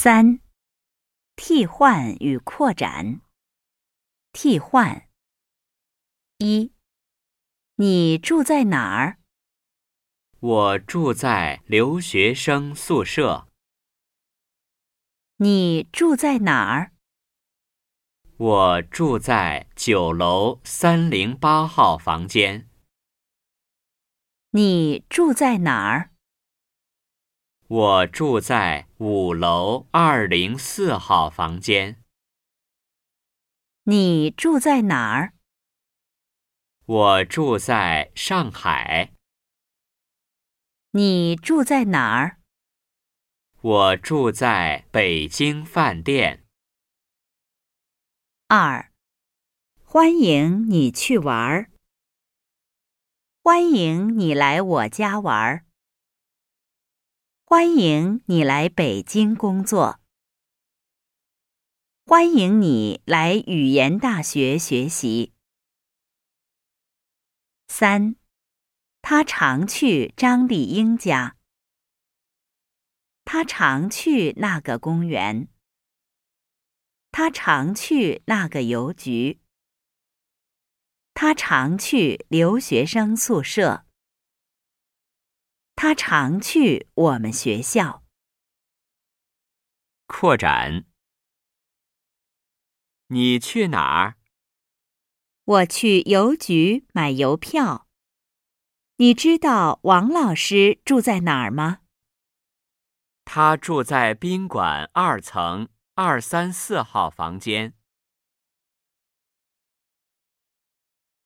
三、替换与扩展。替换。一、你住在哪儿？我住在留学生宿舍。你住在哪儿？我住在九楼三零八号房间。你住在哪儿？我住在五楼二零四号房间。你住在哪儿？我住在上海。你住在哪儿？我住在北京饭店。二，欢迎你去玩儿。欢迎你来我家玩儿。欢迎你来北京工作。欢迎你来语言大学学习。三，他常去张丽英家。他常去那个公园。他常去那个邮局。他常去留学生宿舍。他常去我们学校。扩展。你去哪儿？我去邮局买邮票。你知道王老师住在哪儿吗？他住在宾馆二层二三四号房间。